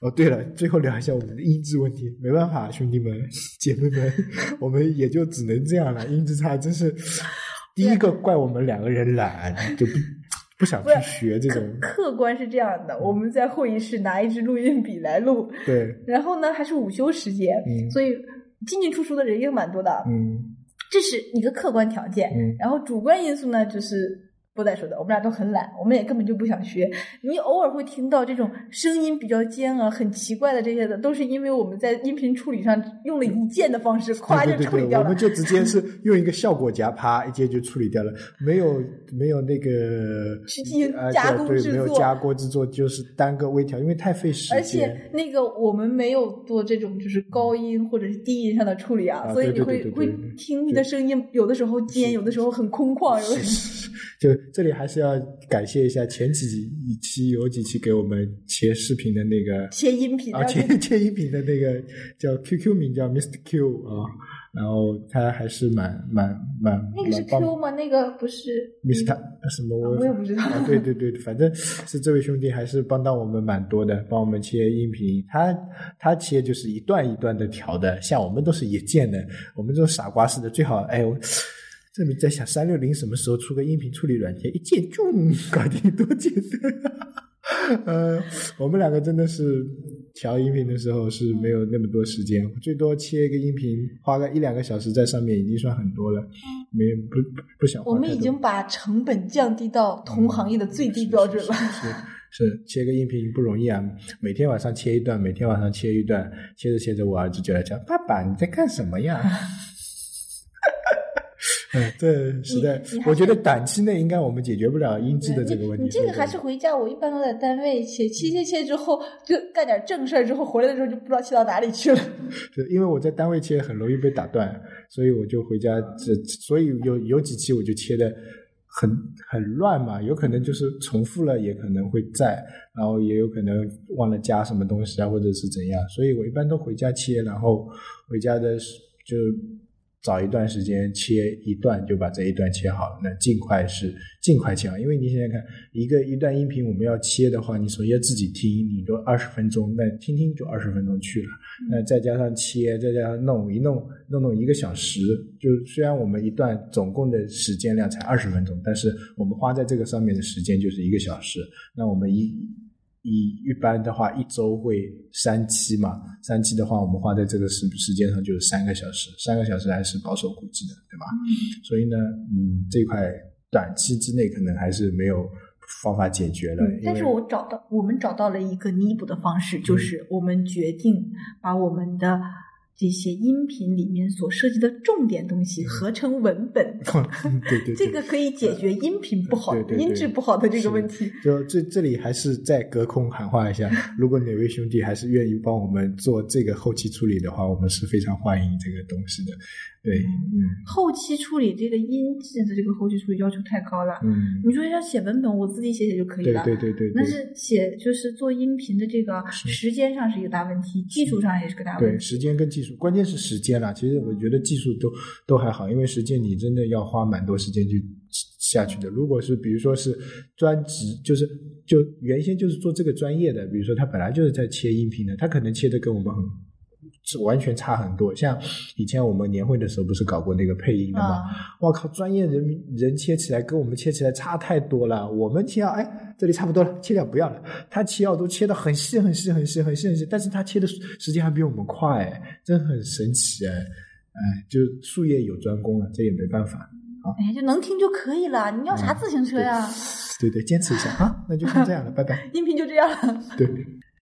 哦，对了，最后聊一下我们的音质问题。没办法，兄弟们、姐妹们，我们也就只能这样了。音质差，真是第一个怪我们两个人懒，就不不想去学这种。客观是这样的，我们在会议室拿一支录音笔来录，对，然后呢还是午休时间，嗯所以进进出出的人也蛮多的，嗯这是一个客观条件。嗯然后主观因素呢，就是不再说的，我们俩都很懒，我们也根本就不想学。你偶尔会听到这种声音比较尖啊、很奇怪的这些的，都是因为我们在音频处理上用了一键的方式，咵就处理掉了我们。就直接 是用一个效果夹，啪一键就处理掉了，没有没有那个去进行呃加工制作加工制作，就是单个微调，因为太费时间。而且那个我们没有做这种就是高音或者是低音上的处理啊，啊所以你会会听你的声音有的时候尖，有的时候很空旷，有的时候就这里还是要感谢一下前几期有几期给我们切视频的那个切音频，啊，切切音频的那个叫 QQ 名叫 Mr Q 啊，然后他还是蛮蛮蛮那个是 Q 吗？那个不是 Mr 什么我我也不知道啊，对对对，反正是这位兄弟还是帮到我们蛮多的，帮我们切音频。他他切就是一段一段的调的，像我们都是一键的，我们这种傻瓜似的，最好哎我。这里在想三六零什么时候出个音频处理软件，一键就搞定，多简单。呃，我们两个真的是调音频的时候是没有那么多时间，最多切一个音频，花个一两个小时在上面已经算很多了，没不不不想花我们已经把成本降低到同行业的最低标准了。是是切个音频不容易啊，每天晚上切一段，每天晚上切一段，切着切着，我儿子就来讲：“爸爸，你在干什么呀？”嗯，对实在我觉得短期内应该我们解决不了音质的这个问题。你你这个还是回家，我一般都在单位切切切切之后，就干点正事儿，之后回来的时候就不知道切到哪里去了。对因为我在单位切很容易被打断，所以我就回家这，所以有有几期我就切的很很乱嘛，有可能就是重复了，也可能会在，然后也有可能忘了加什么东西啊，或者是怎样，所以我一般都回家切，然后回家的时就找一段时间切一段，就把这一段切好了。那尽快是尽快切好，因为你想想看，一个一段音频我们要切的话，你首先自己听，你都二十分钟，那听听就二十分钟去了。那再加上切，再加上弄一弄，弄弄一个小时。就虽然我们一段总共的时间量才二十分钟，但是我们花在这个上面的时间就是一个小时。那我们一一一般的话，一周会三期嘛，三期的话，我们花在这个时时间上就是三个小时，三个小时还是保守估计的，对吧？所以呢，嗯，这块短期之内可能还是没有方法解决了。因但是我找到，我们找到了一个弥补的方式，就是我们决定把我们的这些音频里面所涉及的重点东西合成文本。嗯对对对，这个可以解决音频不好、对对对音质不好的这个问题。就这这里还是再隔空喊话一下，如果哪位兄弟还是愿意帮我们做这个后期处理的话，我们是非常欢迎这个东西的。对，嗯后期处理这个音质的这个后期处理要求太高了。嗯，你说要写文本，我自己写写就可以了。对对对对，但是写就是做音频的这个时间上是一个大问题，技术上也是个大问题。对时间跟技术，关键是时间啦。其实我觉得技术都都还好，因为时间你真的要花蛮多时间去下去的。如果是比如说是专职，就是就原先就是做这个专业的，比如说他本来就是在切音频的，他可能切的跟我们很。是完全差很多，像以前我们年会的时候不是搞过那个配音的吗？啊我靠，专业人人切起来跟我们切起来差太多了。我们切到哎，这里差不多了，切掉不要了。他切到都切的很细很细很细很细很细，但是他切的时间还比我们快，真很神奇哎。哎，就术业有专攻了，这也没办法。哎呀，就能听就可以了，你要啥自行车呀？对对，坚持一下啊，那就先这样了，拜拜。音频就这样了。对。